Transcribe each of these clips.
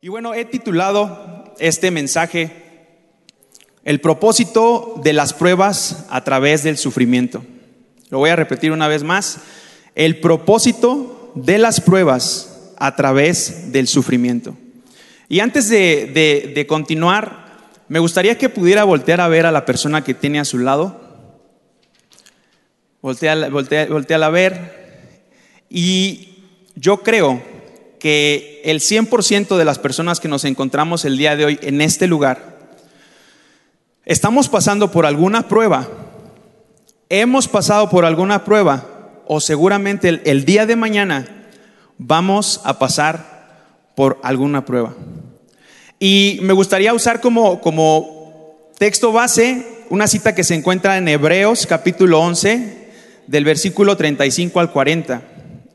Y bueno, he titulado este mensaje El propósito de las pruebas a través del sufrimiento. Lo voy a repetir una vez más. El propósito de las pruebas a través del sufrimiento. Y antes de, de continuar, me gustaría que pudiera voltear a ver a la persona que tiene a su lado. Voltea, voltea, voltea a ver. Y yo creo que el 100% de las personas que nos encontramos el día de hoy en este lugar, estamos pasando por alguna prueba, hemos pasado por alguna prueba o seguramente el, día de mañana vamos a pasar por alguna prueba. Y me gustaría usar como, como texto base una cita que se encuentra en Hebreos capítulo 11 del versículo 35 al 40.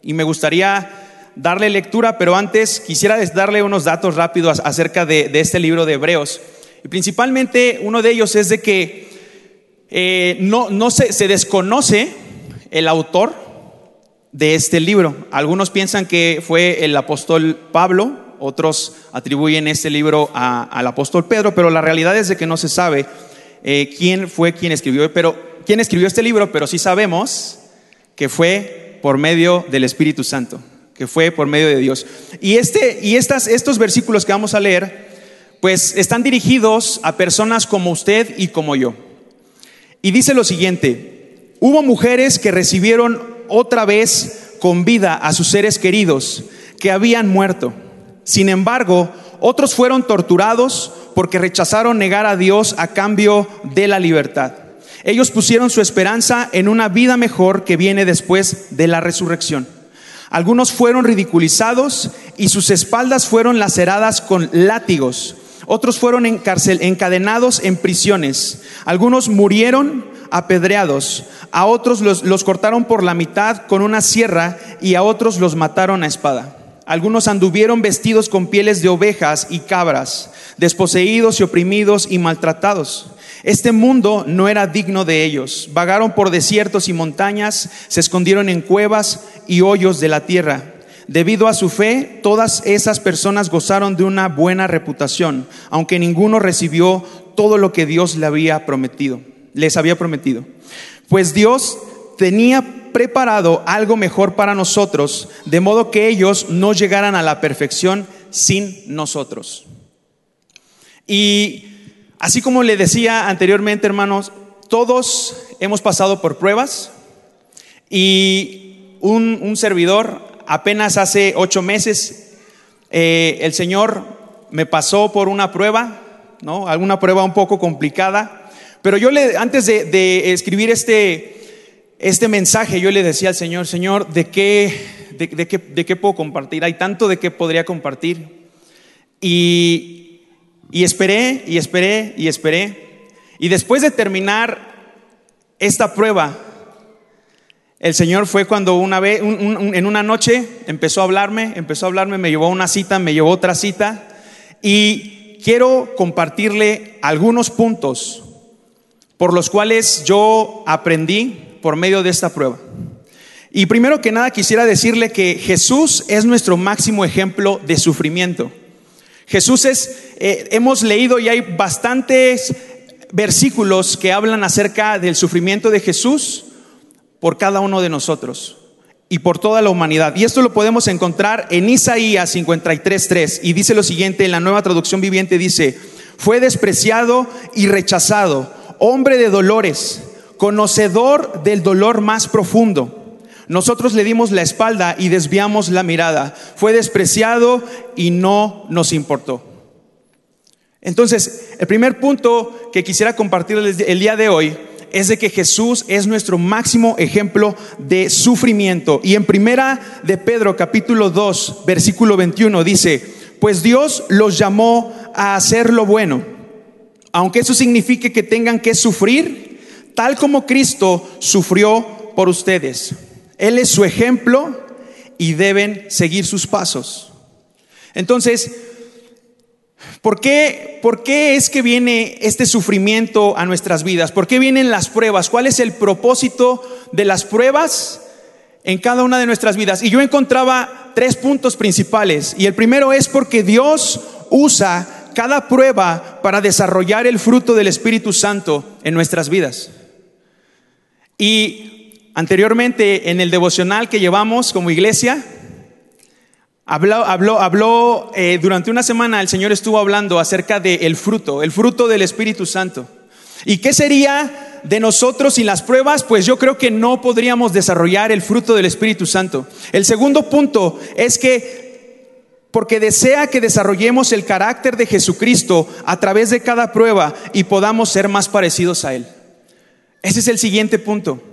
Y me gustaría darle lectura, pero antes quisiera darle unos datos rápidos acerca de, este libro de Hebreos. Y principalmente uno de ellos es de que eh, no, se desconoce el autor de este libro. Algunos piensan que fue el apóstol Pablo, otros atribuyen este libro al apóstol Pedro, pero la realidad es de que no se sabe eh, quién fue quien escribió, pero quién escribió este libro, pero sí sabemos que fue por medio del Espíritu Santo que fue por medio de Dios. Y, este, y estas, estos versículos que vamos a leer, pues están dirigidos a personas como usted y como yo. Y dice lo siguiente, hubo mujeres que recibieron otra vez con vida a sus seres queridos que habían muerto. Sin embargo, otros fueron torturados porque rechazaron negar a Dios a cambio de la libertad. Ellos pusieron su esperanza en una vida mejor que viene después de la resurrección. Algunos fueron ridiculizados y sus espaldas fueron laceradas con látigos. Otros fueron encadenados en prisiones. Algunos murieron apedreados. A otros los, los cortaron por la mitad con una sierra y a otros los mataron a espada. Algunos anduvieron vestidos con pieles de ovejas y cabras, desposeídos y oprimidos y maltratados. Este mundo no era digno de ellos. Vagaron por desiertos y montañas, se escondieron en cuevas y hoyos de la tierra. Debido a su fe, todas esas personas gozaron de una buena reputación, aunque ninguno recibió todo lo que Dios le había prometido, les había prometido. Pues Dios tenía preparado algo mejor para nosotros, de modo que ellos no llegaran a la perfección sin nosotros. Y Así como le decía anteriormente, hermanos, todos hemos pasado por pruebas y un, servidor apenas hace ocho meses, eh, el Señor me pasó por una prueba, ¿no? Alguna prueba un poco complicada, pero yo le, antes de, escribir este, este mensaje, yo le decía al Señor, Señor, ¿de qué, de, qué, ¿de qué puedo compartir? Hay tanto de qué podría compartir. Y y esperé y esperé y esperé. Y después de terminar esta prueba, el Señor fue cuando una vez, en una noche, empezó a hablarme, empezó a hablarme, me llevó a una cita, me llevó otra cita. Y quiero compartirle algunos puntos por los cuales yo aprendí por medio de esta prueba. Y primero que nada quisiera decirle que Jesús es nuestro máximo ejemplo de sufrimiento. Jesús es, eh, hemos leído y hay bastantes versículos que hablan acerca del sufrimiento de Jesús por cada uno de nosotros y por toda la humanidad. Y esto lo podemos encontrar en Isaías 53.3 y dice lo siguiente, en la nueva traducción viviente dice, fue despreciado y rechazado, hombre de dolores, conocedor del dolor más profundo nosotros le dimos la espalda y desviamos la mirada. Fue despreciado y no nos importó. Entonces, el primer punto que quisiera compartir el día de hoy es de que Jesús es nuestro máximo ejemplo de sufrimiento. Y en primera de Pedro capítulo 2, versículo 21 dice, pues Dios los llamó a hacer lo bueno, aunque eso signifique que tengan que sufrir, tal como Cristo sufrió por ustedes. Él es su ejemplo y deben seguir sus pasos. Entonces, ¿por qué, ¿por qué es que viene este sufrimiento a nuestras vidas? ¿Por qué vienen las pruebas? ¿Cuál es el propósito de las pruebas en cada una de nuestras vidas? Y yo encontraba tres puntos principales. Y el primero es porque Dios usa cada prueba para desarrollar el fruto del Espíritu Santo en nuestras vidas. Y anteriormente en el devocional que llevamos como iglesia, habló, habló, habló eh, durante una semana el Señor estuvo hablando acerca del fruto, el fruto del Espíritu Santo. ¿Y qué sería de nosotros sin las pruebas? Pues yo creo que no podríamos desarrollar el fruto del Espíritu Santo. El segundo punto es que porque desea que desarrollemos el carácter de Jesucristo a través de cada prueba y podamos ser más parecidos a Él. Ese es el siguiente punto.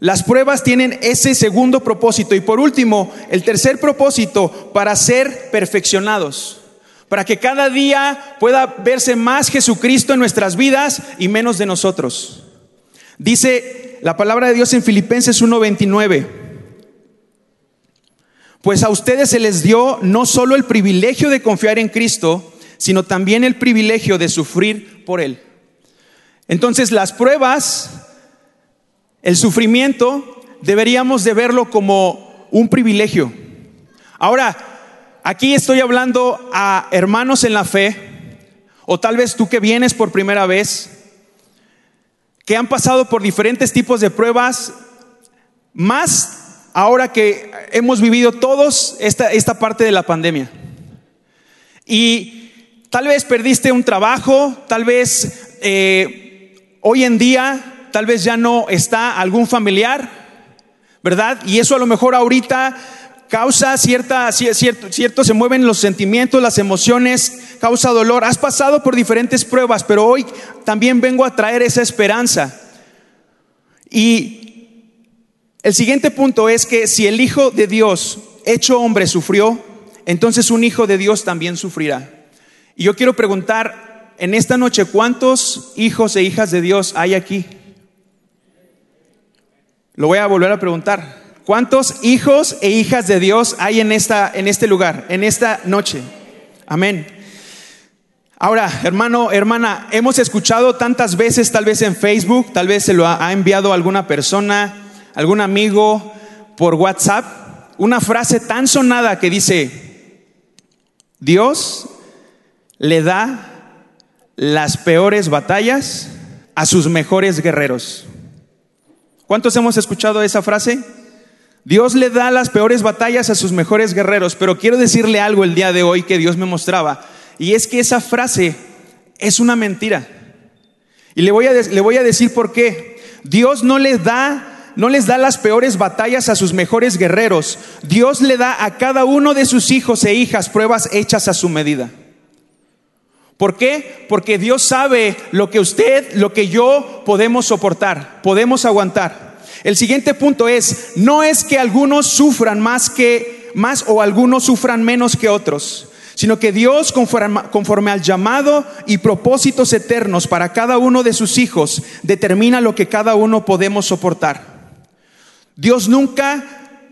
Las pruebas tienen ese segundo propósito. Y por último, el tercer propósito, para ser perfeccionados. Para que cada día pueda verse más Jesucristo en nuestras vidas y menos de nosotros. Dice la palabra de Dios en Filipenses 1:29. Pues a ustedes se les dio no solo el privilegio de confiar en Cristo, sino también el privilegio de sufrir por Él. Entonces las pruebas, el sufrimiento, deberíamos de verlo como un privilegio. Ahora, aquí estoy hablando a hermanos en la fe, o tal vez tú que vienes por primera vez, que han pasado por diferentes tipos de pruebas, más ahora que hemos vivido todos esta, esta parte de la pandemia. Y tal vez perdiste un trabajo, tal vez eh, hoy en día, tal vez ya no está algún familiar, ¿verdad? Y eso a lo mejor ahorita causa cierta, cierto, cierto, se mueven los sentimientos, las emociones, causa dolor. Has pasado por diferentes pruebas, pero hoy también vengo a traer esa esperanza. Y el siguiente punto es que si el Hijo de Dios, hecho hombre, sufrió, entonces un Hijo de Dios también sufrirá. Y yo quiero preguntar en esta noche, ¿cuántos hijos e hijas de Dios hay aquí? Lo voy a volver a preguntar. ¿Cuántos hijos e hijas de Dios hay en, esta, en este lugar, en esta noche? Amén. Ahora, hermano, hermana, hemos escuchado tantas veces, tal vez en Facebook, tal vez se lo ha enviado alguna persona, algún amigo por WhatsApp una frase tan sonada que dice, Dios le da las peores batallas a sus mejores guerreros. ¿Cuántos hemos escuchado esa frase? Dios le da las peores batallas a sus mejores guerreros, pero quiero decirle algo el día de hoy que Dios me mostraba, y es que esa frase es una mentira. Y le voy a, le voy a decir por qué. Dios no le da no les da las peores batallas a sus mejores guerreros. Dios le da a cada uno de sus hijos e hijas pruebas hechas a su medida. ¿Por qué? Porque Dios sabe lo que usted, lo que yo podemos soportar, podemos aguantar. El siguiente punto es, no es que algunos sufran más que más o algunos sufran menos que otros, sino que Dios conforme, conforme, al llamado y propósitos eternos para cada uno de sus hijos determina lo que cada uno podemos soportar. Dios nunca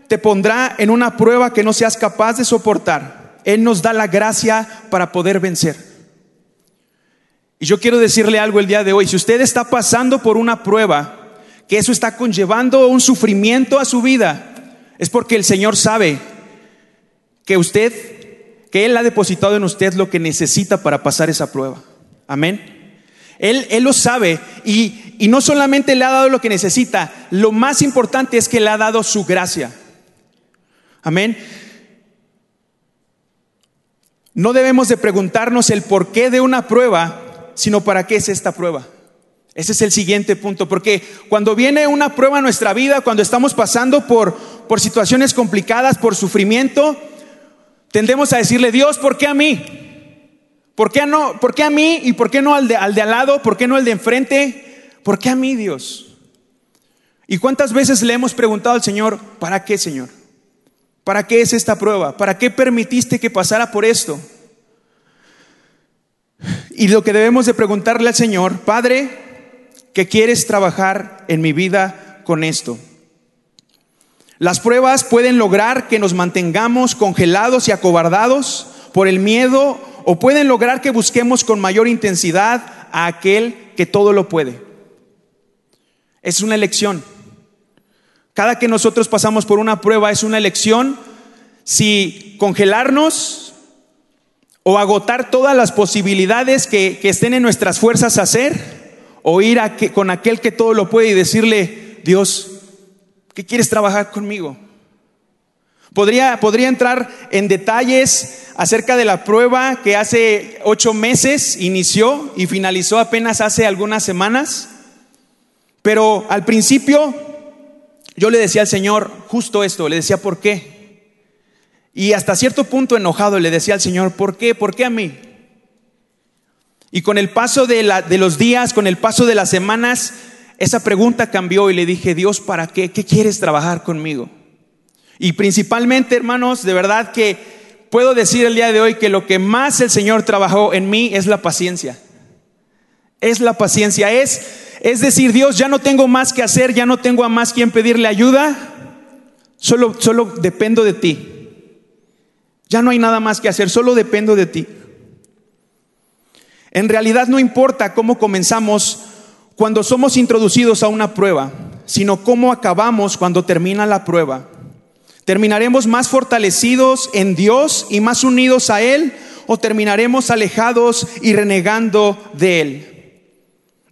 te pondrá en una prueba que no seas capaz de soportar. Él nos da la gracia para poder vencer. Y yo quiero decirle algo el día de hoy. Si usted está pasando por una prueba, que eso está conllevando un sufrimiento a su vida, es porque el Señor sabe que usted, que Él ha depositado en usted lo que necesita para pasar esa prueba. Amén. Él, lo sabe y, y no solamente le ha dado lo que necesita, lo más importante es que le ha dado su gracia. Amén. No debemos de preguntarnos el porqué de una prueba, sino para qué es esta prueba. Ese es el siguiente punto, porque cuando viene una prueba en nuestra vida, cuando estamos pasando por, por situaciones complicadas, por sufrimiento, tendemos a decirle, Dios, ¿por qué a mí? ¿Por qué, no, ¿Por qué a mí y por qué no al de, al de al lado? ¿Por qué no al de enfrente? ¿Por qué a mí, Dios? ¿Y cuántas veces le hemos preguntado al Señor, ¿para qué, Señor? ¿Para qué es esta prueba? ¿Para qué permitiste que pasara por esto? Y lo que debemos de preguntarle al Señor, Padre, ¿qué quieres trabajar en mi vida con esto? Las pruebas pueden lograr que nos mantengamos congelados y acobardados por el miedo o pueden lograr que busquemos con mayor intensidad a aquel que todo lo puede. Es una elección. Cada que nosotros pasamos por una prueba es una elección si congelarnos o agotar todas las posibilidades que, estén en nuestras fuerzas a hacer, o ir a que, con aquel que todo lo puede y decirle, Dios, ¿qué quieres trabajar conmigo? Podría, podría entrar en detalles acerca de la prueba que hace ocho meses inició y finalizó apenas hace algunas semanas, pero al principio yo le decía al Señor justo esto, le decía, ¿por qué? Y hasta cierto punto enojado le decía al Señor, ¿por qué? ¿Por qué a mí? Y con el paso de, los días, con el paso de las semanas, esa pregunta cambió y le dije, Dios, ¿para qué? ¿Qué quieres trabajar conmigo? Y principalmente, hermanos, de verdad que puedo decir el día de hoy que lo que más el Señor trabajó en mí es la paciencia. Es la paciencia. Es, es decir, Dios, ya no tengo más que hacer, ya no tengo a más quien pedirle ayuda, solo, solo dependo de ti. Ya no hay nada más que hacer, solo dependo de ti. En realidad no importa cómo comenzamos cuando somos introducidos a una prueba, sino cómo acabamos cuando termina la prueba. ¿Terminaremos más fortalecidos en Dios y más unidos a Él o terminaremos alejados y renegando de Él?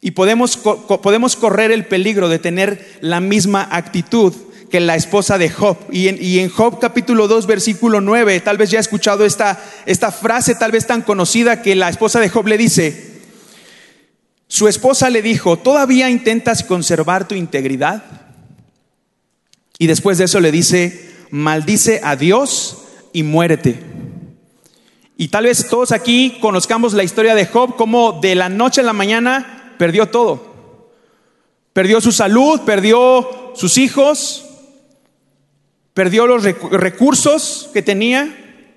Y podemos, podemos correr el peligro de tener la misma actitud que la esposa de Job. Y en, Job capítulo 2, versículo 9, tal vez ya ha escuchado esta, esta frase tal vez tan conocida que la esposa de Job le dice, su esposa le dijo, ¿todavía intentas conservar tu integridad? Y después de eso le dice, maldice a Dios y muérete. Y tal vez todos aquí conozcamos la historia de Job, como de la noche a la mañana perdió todo. Perdió su salud, perdió sus hijos, perdió los recursos que tenía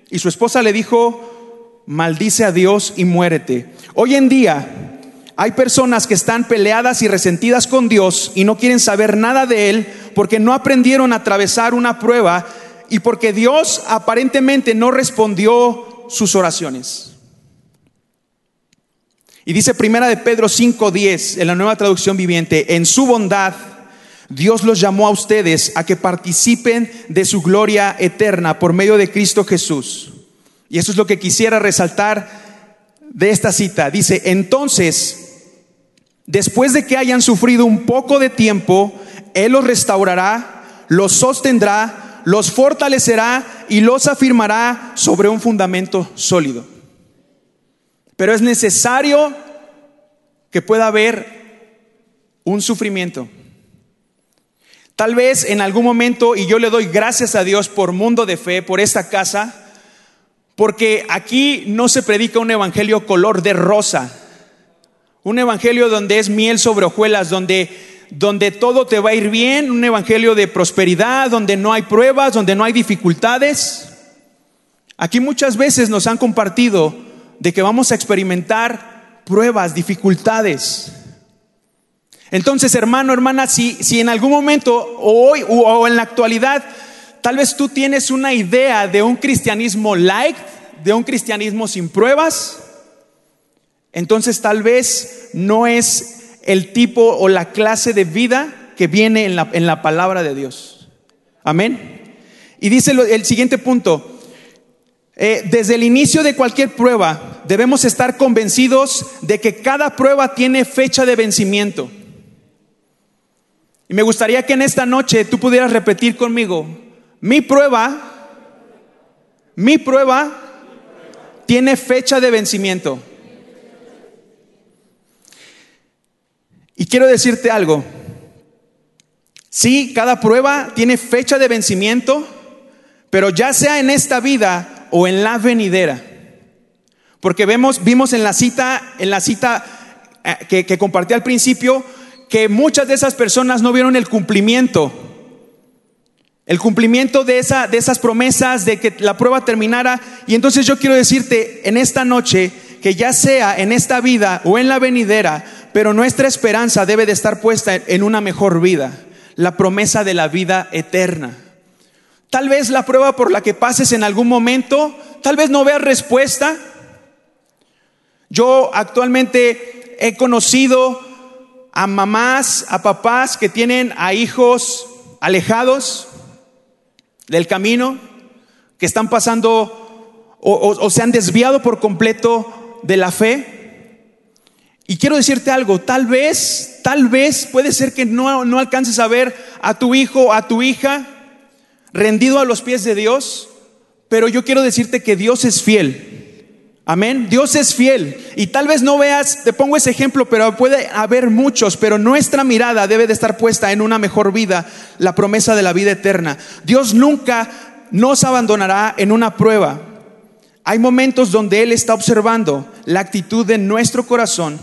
y su esposa le dijo, maldice a Dios y muérete. Hoy en día hay personas que están peleadas y resentidas con Dios y no quieren saber nada de Él porque no aprendieron a atravesar una prueba y porque Dios aparentemente no respondió sus oraciones. Y dice Primera de Pedro 5:10 en la Nueva Traducción Viviente, en su bondad Dios los llamó a ustedes a que participen de su gloria eterna por medio de Cristo Jesús. Y eso es lo que quisiera resaltar de esta cita. Dice, entonces, después de que hayan sufrido un poco de tiempo, Él los restaurará, los sostendrá, los fortalecerá y los afirmará sobre un fundamento sólido. Pero es necesario que pueda haber un sufrimiento Tal vez en algún momento, y yo le doy gracias a Dios por Mundo de Fe, por esta casa, porque aquí no se predica un evangelio color de rosa, un evangelio donde es miel sobre hojuelas, donde, donde todo te va a ir bien, un evangelio de prosperidad, donde no hay pruebas, donde no hay dificultades. Aquí muchas veces nos han compartido de que vamos a experimentar pruebas, dificultades. Entonces, hermano, hermana, si, si en algún momento, o hoy o en la actualidad, tal vez tú tienes una idea de un cristianismo light, de un cristianismo sin pruebas, entonces tal vez no es el tipo o la clase de vida que viene en la, en la palabra de Dios. Amén. Y dice el siguiente punto, eh, desde el inicio de cualquier prueba debemos estar convencidos de que cada prueba tiene fecha de vencimiento. Y me gustaría que en esta noche tú pudieras repetir conmigo, mi prueba, mi prueba tiene fecha de vencimiento. Y quiero decirte algo, sí, cada prueba tiene fecha de vencimiento, pero ya sea en esta vida o en la venidera. Porque vemos, vimos en la cita, en la cita eh, que, que compartí al principio, que muchas de esas personas no vieron el cumplimiento. El cumplimiento de, esa, de esas promesas de que la prueba terminara. Y entonces yo quiero decirte en esta noche que ya sea en esta vida o en la venidera, pero nuestra esperanza debe de estar puesta en una mejor vida, la promesa de la vida eterna. Tal vez la prueba por la que pases en algún momento, tal vez no veas respuesta. Yo actualmente he conocido a mamás, a papás que tienen a hijos alejados del camino, que están pasando o, se han desviado por completo de la fe. Y quiero decirte algo, tal vez, tal vez puede ser que no, no alcances a ver a tu hijo, a tu hija rendido a los pies de Dios, pero yo quiero decirte que Dios es fiel. Amén. Dios es fiel. Y tal vez no veas, te pongo ese ejemplo, pero puede haber muchos, pero nuestra mirada debe de estar puesta en una mejor vida, la promesa de la vida eterna. Dios nunca nos abandonará en una prueba. Hay momentos donde Él está observando la actitud de nuestro corazón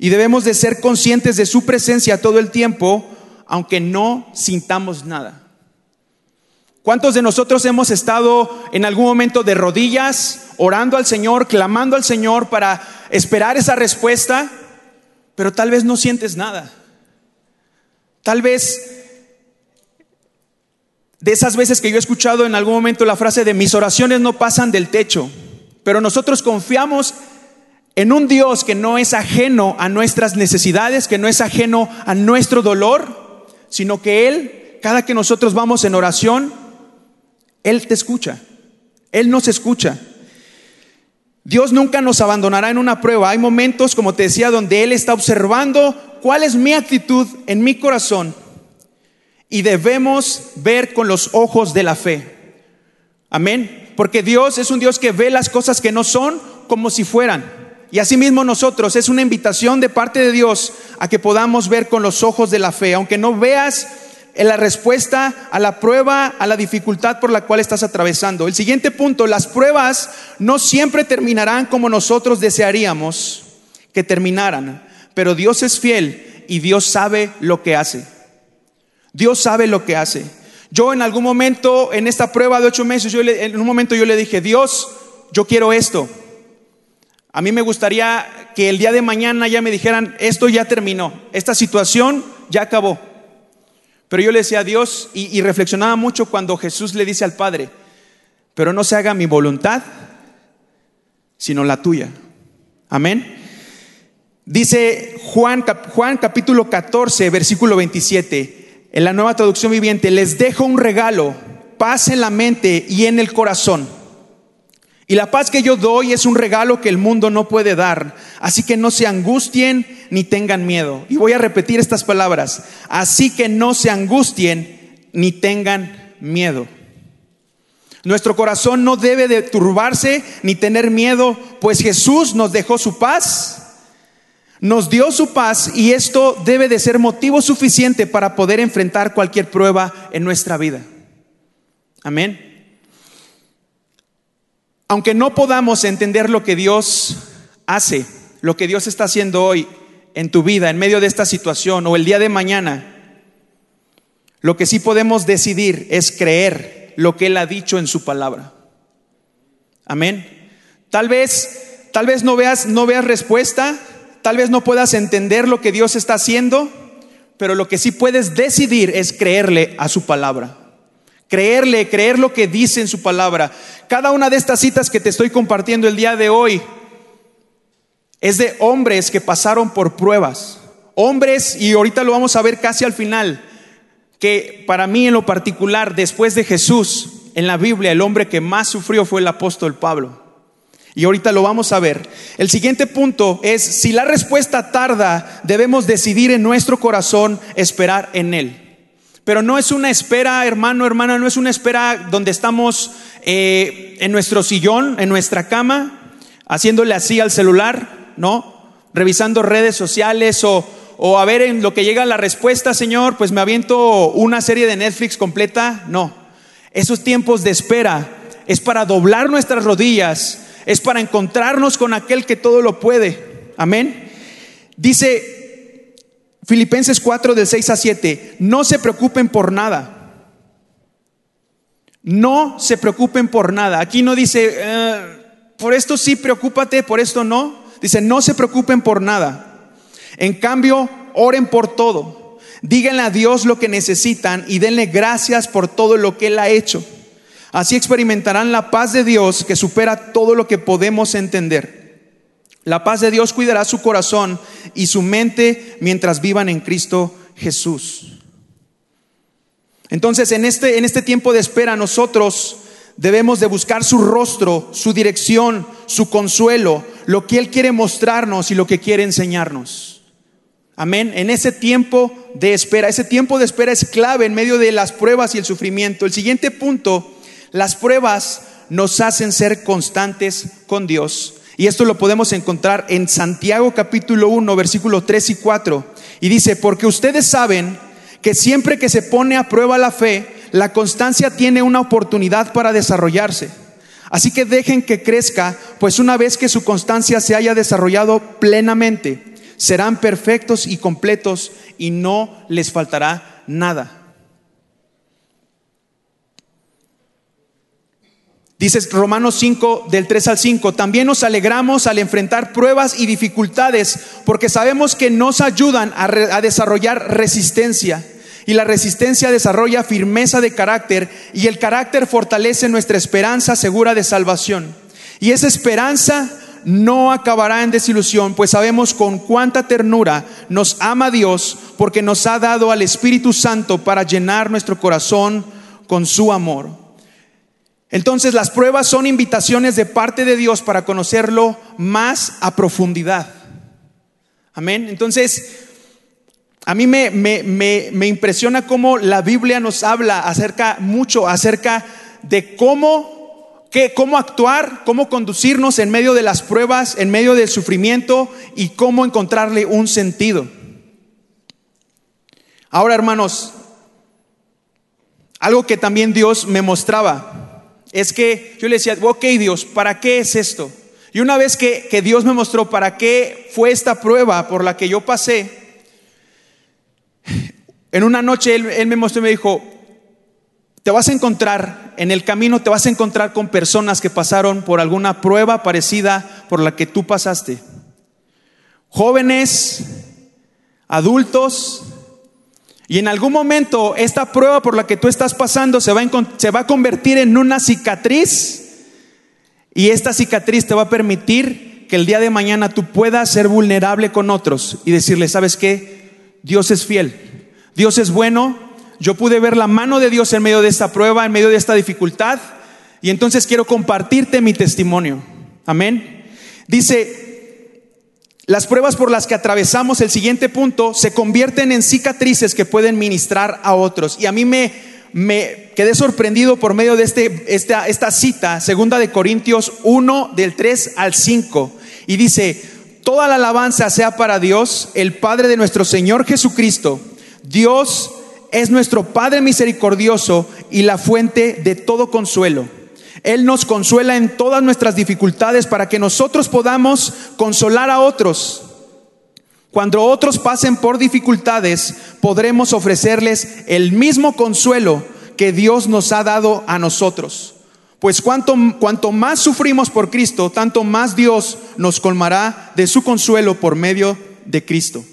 y debemos de ser conscientes de su presencia todo el tiempo, aunque no sintamos nada. ¿Cuántos de nosotros hemos estado en algún momento de rodillas, orando al Señor, clamando al Señor para esperar esa respuesta, pero tal vez no sientes nada? Tal vez de esas veces que yo he escuchado en algún momento la frase de mis oraciones no pasan del techo, pero nosotros confiamos en un Dios que no es ajeno a nuestras necesidades, que no es ajeno a nuestro dolor, sino que Él, cada que nosotros vamos en oración, él te escucha. Él nos escucha. Dios nunca nos abandonará en una prueba. Hay momentos, como te decía, donde Él está observando cuál es mi actitud en mi corazón y debemos ver con los ojos de la fe. Amén. Porque Dios es un Dios que ve las cosas que no son como si fueran. Y asimismo nosotros es una invitación de parte de Dios a que podamos ver con los ojos de la fe. Aunque no veas en la respuesta a la prueba, a la dificultad por la cual estás atravesando. El siguiente punto, las pruebas no siempre terminarán como nosotros desearíamos que terminaran, pero Dios es fiel y Dios sabe lo que hace. Dios sabe lo que hace. Yo en algún momento, en esta prueba de ocho meses, en un momento yo le dije, Dios, yo quiero esto. A mí me gustaría que el día de mañana ya me dijeran, esto ya terminó, esta situación ya acabó. Pero yo le decía a Dios y, reflexionaba mucho cuando Jesús le dice al Padre, pero no se haga mi voluntad, sino la tuya. Amén. Dice Juan, Juan capítulo 14, versículo 27, en la nueva traducción viviente, les dejo un regalo, paz en la mente y en el corazón. Y la paz que yo doy es un regalo que el mundo no puede dar. Así que no se angustien ni tengan miedo. Y voy a repetir estas palabras. Así que no se angustien ni tengan miedo. Nuestro corazón no debe de turbarse ni tener miedo, pues Jesús nos dejó su paz, nos dio su paz y esto debe de ser motivo suficiente para poder enfrentar cualquier prueba en nuestra vida. Amén. Aunque no podamos entender lo que Dios hace, lo que Dios está haciendo hoy en tu vida, en medio de esta situación o el día de mañana, lo que sí podemos decidir es creer lo que Él ha dicho en su palabra. Amén. Tal vez, tal vez no veas, no veas respuesta, tal vez no puedas entender lo que Dios está haciendo, pero lo que sí puedes decidir es creerle a su palabra. Creerle, creer lo que dice en su palabra. Cada una de estas citas que te estoy compartiendo el día de hoy es de hombres que pasaron por pruebas. Hombres, y ahorita lo vamos a ver casi al final, que para mí en lo particular, después de Jesús, en la Biblia, el hombre que más sufrió fue el apóstol Pablo. Y ahorita lo vamos a ver. El siguiente punto es, si la respuesta tarda, debemos decidir en nuestro corazón esperar en Él. Pero no es una espera, hermano, hermana, no es una espera donde estamos eh, en nuestro sillón, en nuestra cama, haciéndole así al celular, ¿no? Revisando redes sociales o, o a ver en lo que llega la respuesta, Señor, pues me aviento una serie de Netflix completa. No, esos tiempos de espera es para doblar nuestras rodillas, es para encontrarnos con aquel que todo lo puede. Amén. Dice Filipenses 4 del 6 a 7, no se preocupen por nada. No se preocupen por nada. Aquí no dice, eh, por esto sí preocúpate, por esto no. Dice, no se preocupen por nada. En cambio, oren por todo. Díganle a Dios lo que necesitan y denle gracias por todo lo que Él ha hecho. Así experimentarán la paz de Dios que supera todo lo que podemos entender. La paz de Dios cuidará su corazón y su mente mientras vivan en Cristo Jesús. Entonces, en este, en este tiempo de espera, nosotros debemos de buscar su rostro, su dirección, su consuelo, lo que Él quiere mostrarnos y lo que quiere enseñarnos. Amén. En ese tiempo de espera, ese tiempo de espera es clave en medio de las pruebas y el sufrimiento. El siguiente punto, las pruebas nos hacen ser constantes con Dios. Y esto lo podemos encontrar en Santiago capítulo 1, versículos 3 y 4. Y dice, porque ustedes saben que siempre que se pone a prueba la fe, la constancia tiene una oportunidad para desarrollarse. Así que dejen que crezca, pues una vez que su constancia se haya desarrollado plenamente, serán perfectos y completos y no les faltará nada. Dice Romanos 5 del 3 al 5, también nos alegramos al enfrentar pruebas y dificultades porque sabemos que nos ayudan a, a, desarrollar resistencia y la resistencia desarrolla firmeza de carácter y el carácter fortalece nuestra esperanza segura de salvación. Y esa esperanza no acabará en desilusión, pues sabemos con cuánta ternura nos ama Dios porque nos ha dado al Espíritu Santo para llenar nuestro corazón con su amor. Entonces las pruebas son invitaciones de parte de Dios para conocerlo más a profundidad. Amén. Entonces, a mí me, me, impresiona cómo la Biblia nos habla acerca mucho acerca de cómo, qué, cómo actuar, cómo conducirnos en medio de las pruebas, en medio del sufrimiento y cómo encontrarle un sentido. Ahora, hermanos, algo que también Dios me mostraba es que yo le decía, ok Dios, ¿para qué es esto? Y una vez que, que Dios me mostró para qué fue esta prueba por la que yo pasé, en una noche él, me mostró y me dijo, te vas a encontrar, en el camino te vas a encontrar con personas que pasaron por alguna prueba parecida por la que tú pasaste. Jóvenes, adultos, y en algún momento esta prueba por la que tú estás pasando se va, a, se va a convertir en una cicatriz y esta cicatriz te va a permitir que el día de mañana tú puedas ser vulnerable con otros y decirle, ¿sabes qué? Dios es fiel. Dios es bueno, yo pude ver la mano de Dios en medio de esta prueba, en medio de esta dificultad, y entonces quiero compartirte mi testimonio. Amén. Dice, las pruebas por las que atravesamos el siguiente punto se convierten en cicatrices que pueden ministrar a otros. Y a mí me, me quedé sorprendido por medio de este, esta, esta cita, segunda de Corintios 1, del 3 al 5. Y dice, toda la alabanza sea para Dios, el Padre de nuestro Señor Jesucristo Dios es nuestro Padre misericordioso y la fuente de todo consuelo. Él nos consuela en todas nuestras dificultades para que nosotros podamos consolar a otros. Cuando otros pasen por dificultades, podremos ofrecerles el mismo consuelo que Dios nos ha dado a nosotros. Pues cuanto, cuanto más sufrimos por Cristo, tanto más Dios nos colmará de su consuelo por medio de Cristo.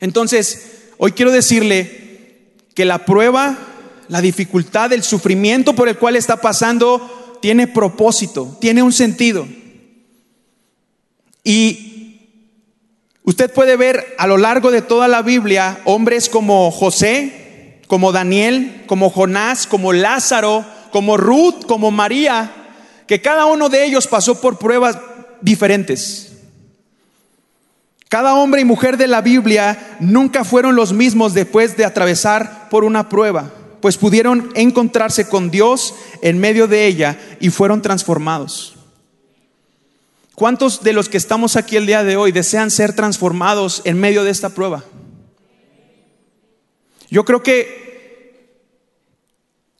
Entonces, Hoy quiero decirle que la prueba, la dificultad, el sufrimiento por el cual está pasando tiene propósito, tiene un sentido. Y usted puede ver a lo largo de toda la Biblia hombres como José, como Daniel, como Jonás, como Lázaro, como Ruth, como María, que cada uno de ellos pasó por pruebas diferentes. Cada hombre y mujer de la Biblia nunca fueron los mismos después de atravesar por una prueba, pues pudieron encontrarse con Dios en medio de ella y fueron transformados. ¿Cuántos de los que estamos aquí el día de hoy desean ser transformados en medio de esta prueba? Yo creo que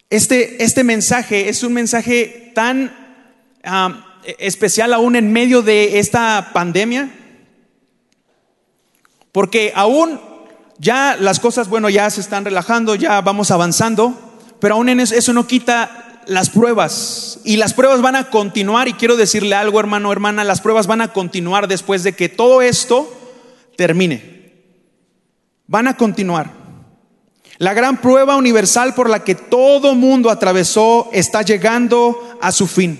este, este mensaje es un mensaje tan especial aún en medio de esta pandemia porque aún ya las cosas, bueno, ya se están relajando, ya vamos avanzando, pero aún en eso, eso no quita las pruebas. Y las pruebas van a continuar, y quiero decirle algo, hermano, hermana, las pruebas van a continuar después de que todo esto termine. Van a continuar. La gran prueba universal por la que todo mundo atravesó está llegando a su fin.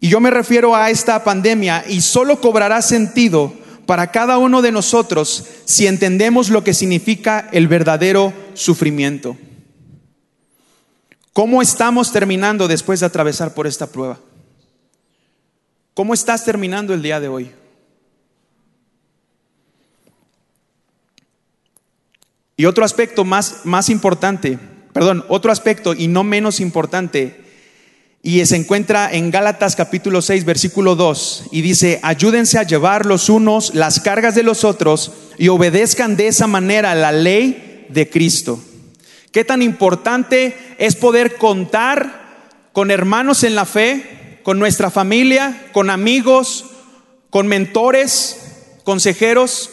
Y yo me refiero a esta pandemia y solo cobrará sentido para cada uno de nosotros si entendemos lo que significa el verdadero sufrimiento. ¿Cómo estamos terminando después de atravesar por esta prueba? ¿Cómo estás terminando el día de hoy? Y otro aspecto más, más importante, perdón, otro aspecto y no menos importante, y se encuentra en Gálatas capítulo 6, versículo 2, y dice, ayúdense a llevar los unos las cargas de los otros y obedezcan de esa manera la ley de Cristo. ¿Qué tan importante es poder contar con hermanos en la fe, con nuestra familia, con amigos, con mentores, consejeros,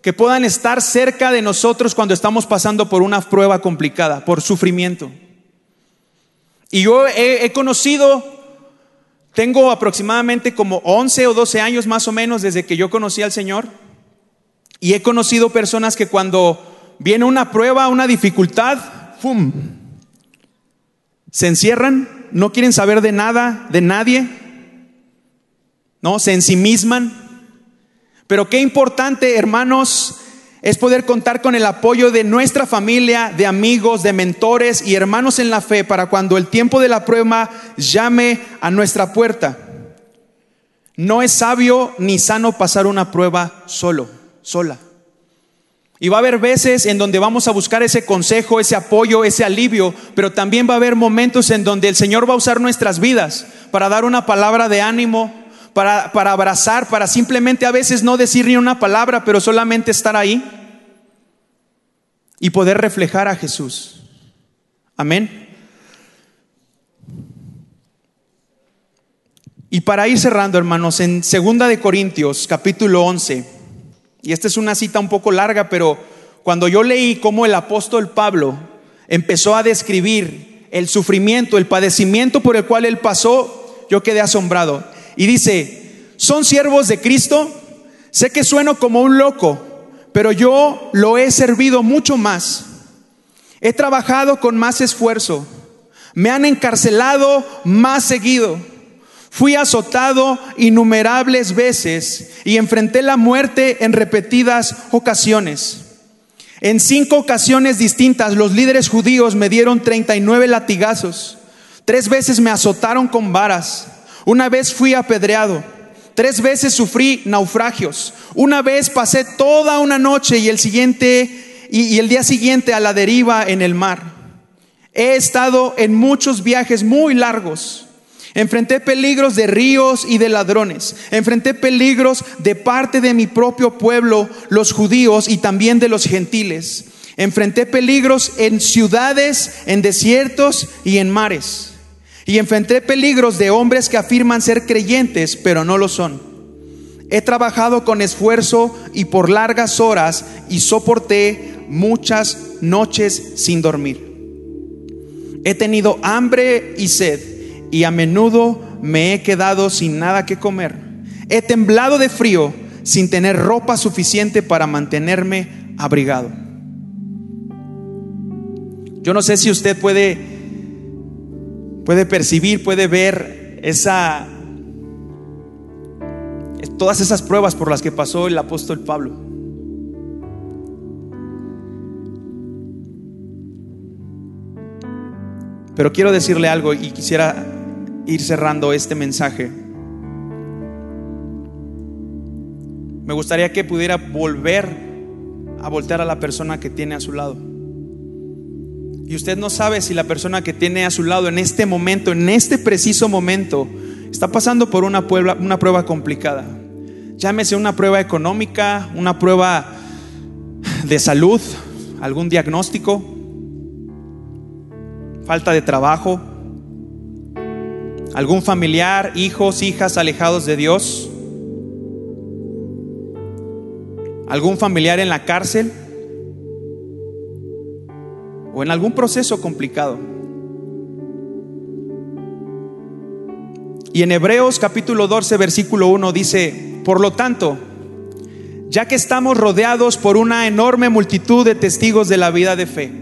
que puedan estar cerca de nosotros cuando estamos pasando por una prueba complicada, por sufrimiento. Y yo he, conocido, tengo aproximadamente como 11 o 12 años más o menos desde que yo conocí al Señor, y he conocido personas que cuando viene una prueba, una dificultad, ¡fum! Se encierran, no quieren saber de nada, de nadie, ¿no? Se ensimisman pero qué importante, hermanos, es poder contar con el apoyo de nuestra familia, de amigos, de mentores y hermanos en la fe para cuando el tiempo de la prueba llame a nuestra puerta. No es sabio ni sano pasar una prueba solo, sola. Y va a haber veces en donde vamos a buscar ese consejo, ese apoyo, ese alivio, pero también va a haber momentos en donde el Señor va a usar nuestras vidas para dar una palabra de ánimo, para, abrazar, para simplemente a veces no decir ni una palabra, pero solamente estar ahí y poder reflejar a Jesús. Amén. Y para ir cerrando, hermanos, en Segunda de Corintios, capítulo 11, y esta es una cita un poco larga, pero cuando yo leí cómo el apóstol Pablo empezó a describir el sufrimiento, el padecimiento por el cual él pasó, yo quedé asombrado. Y dice, ¿son siervos de Cristo? Sé que sueno como un loco, pero yo lo he servido mucho más. He trabajado con más esfuerzo. Me han encarcelado más seguido. Fui azotado innumerables veces y enfrenté la muerte en repetidas ocasiones. En cinco ocasiones distintas los líderes judíos me dieron 39 latigazos. Tres veces me azotaron con varas. Una vez fui apedreado. Tres veces sufrí naufragios. Una vez pasé toda una noche y el siguiente y, el día siguiente a la deriva en el mar. He estado en muchos viajes muy largos. Enfrenté peligros de ríos y de ladrones. Enfrenté peligros de parte de mi propio pueblo, los judíos, y también de los gentiles. Enfrenté peligros en ciudades, en desiertos y en mares. Y enfrenté peligros de hombres que afirman ser creyentes, pero no lo son. He trabajado con esfuerzo y por largas horas y soporté muchas noches sin dormir. He tenido hambre y sed y a menudo me he quedado sin nada que comer. He temblado de frío sin tener ropa suficiente para mantenerme abrigado. Yo no sé si usted puede puede percibir, puede ver esa todas esas pruebas por las que pasó el apóstol Pablo. Pero quiero decirle algo y quisiera ir cerrando este mensaje. Me gustaría que pudiera volver a voltear a la persona que tiene a su lado. Y usted no sabe si la persona que tiene a su lado en este momento, en este preciso momento, está pasando por una prueba, una prueba complicada. Llámese una prueba económica, una prueba de salud, algún diagnóstico, falta de trabajo, algún familiar, hijos, hijas alejados de Dios, algún familiar en la cárcel o en algún proceso complicado. Y en Hebreos capítulo 12, versículo 1 dice, por lo tanto, ya que estamos rodeados por una enorme multitud de testigos de la vida de fe,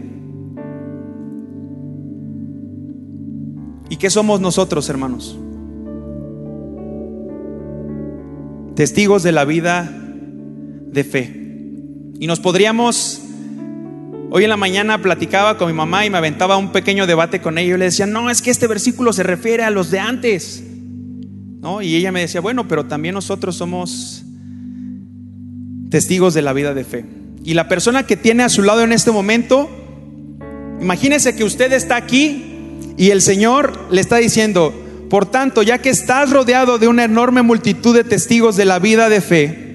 ¿y qué somos nosotros, hermanos? Testigos de la vida de fe. Y nos podríamos Hoy en la mañana platicaba con mi mamá y me aventaba un pequeño debate con ella. Yo le decía, no, es que este versículo se refiere a los de antes. ¿No? Y ella me decía, bueno, pero también nosotros somos testigos de la vida de fe. Y la persona que tiene a su lado en este momento, imagínese que usted está aquí y el Señor le está diciendo, por tanto, ya que estás rodeado de una enorme multitud de testigos de la vida de fe,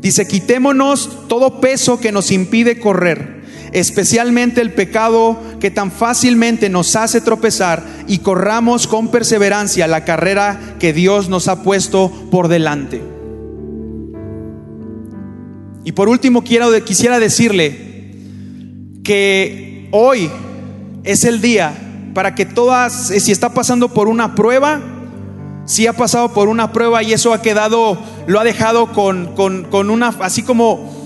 dice, quitémonos todo peso que nos impide correr, especialmente el pecado que tan fácilmente nos hace tropezar y corramos con perseverancia la carrera que Dios nos ha puesto por delante. Y por último, quiero, quisiera decirle que hoy es el día para que todas, eh, si está pasando por una prueba, si ha pasado por una prueba y eso ha quedado, lo ha dejado con, con, una, así como,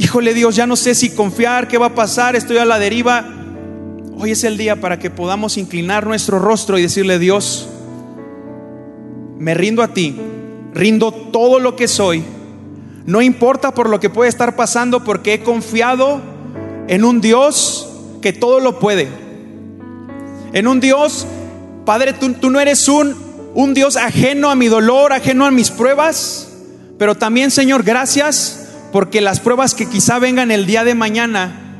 híjole Dios, ya no sé si confiar, qué va a pasar, estoy a la deriva. Hoy es el día para que podamos inclinar nuestro rostro y decirle, Dios, me rindo a ti, rindo todo lo que soy, no importa por lo que puede estar pasando porque he confiado en un Dios que todo lo puede en un Dios, Padre, tú, no eres un, un Dios ajeno a mi dolor, ajeno a mis pruebas, pero también, Señor, gracias porque las pruebas que quizá vengan el día de mañana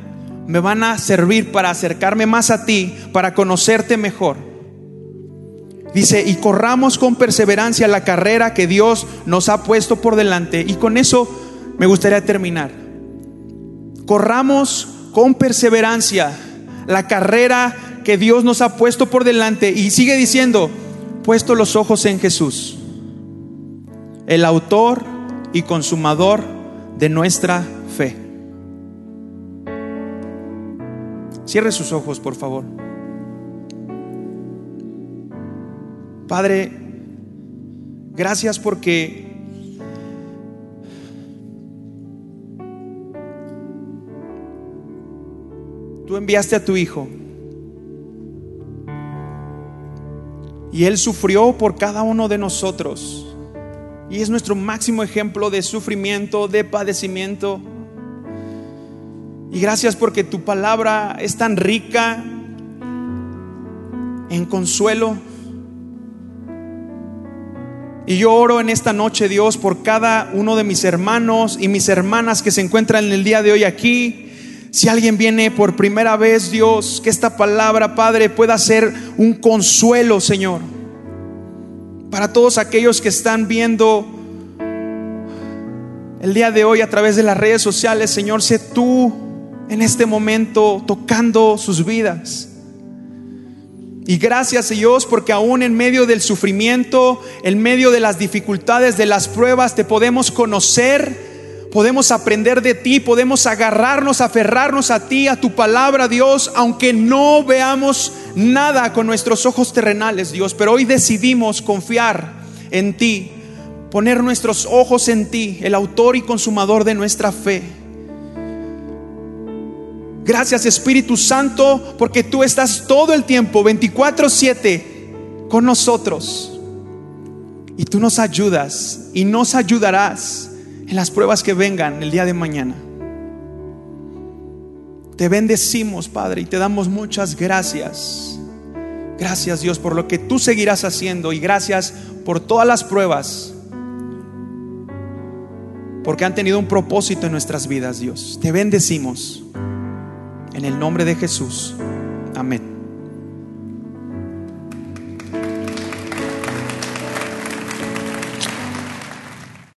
me van a servir para acercarme más a ti, para conocerte mejor. Dice, y corramos con perseverancia la carrera que Dios nos ha puesto por delante. Y con eso me gustaría terminar. Corramos con perseverancia la carrera que Dios nos ha puesto por delante y sigue diciendo, puesto los ojos en Jesús, el autor y consumador de nuestra fe. Cierre sus ojos, por favor. Padre, gracias porque tú enviaste a tu Hijo Y Él sufrió por cada uno de nosotros. Y es nuestro máximo ejemplo de sufrimiento, de padecimiento. Y gracias porque tu palabra es tan rica en consuelo. Y yo oro en esta noche, Dios, por cada uno de mis hermanos y mis hermanas que se encuentran en el día de hoy aquí si alguien viene por primera vez, Dios, que esta palabra, Padre, pueda ser un consuelo, Señor. Para todos aquellos que están viendo el día de hoy a través de las redes sociales, Señor, sé tú en este momento tocando sus vidas. Y gracias Dios porque aún en medio del sufrimiento, en medio de las dificultades, de las pruebas, te podemos conocer podemos aprender de ti, podemos agarrarnos, aferrarnos a ti, a tu palabra, Dios, aunque no veamos nada con nuestros ojos terrenales, Dios, pero hoy decidimos confiar en ti, poner nuestros ojos en ti, el autor y consumador de nuestra fe. Gracias Espíritu Santo, porque tú estás todo el tiempo, 24/7, con nosotros. Y tú nos ayudas y nos ayudarás en las pruebas que vengan el día de mañana. Te bendecimos, Padre, y te damos muchas gracias. Gracias, Dios, por lo que tú seguirás haciendo y gracias por todas las pruebas, porque han tenido un propósito en nuestras vidas, Dios. Te bendecimos. En el nombre de Jesús. Amén.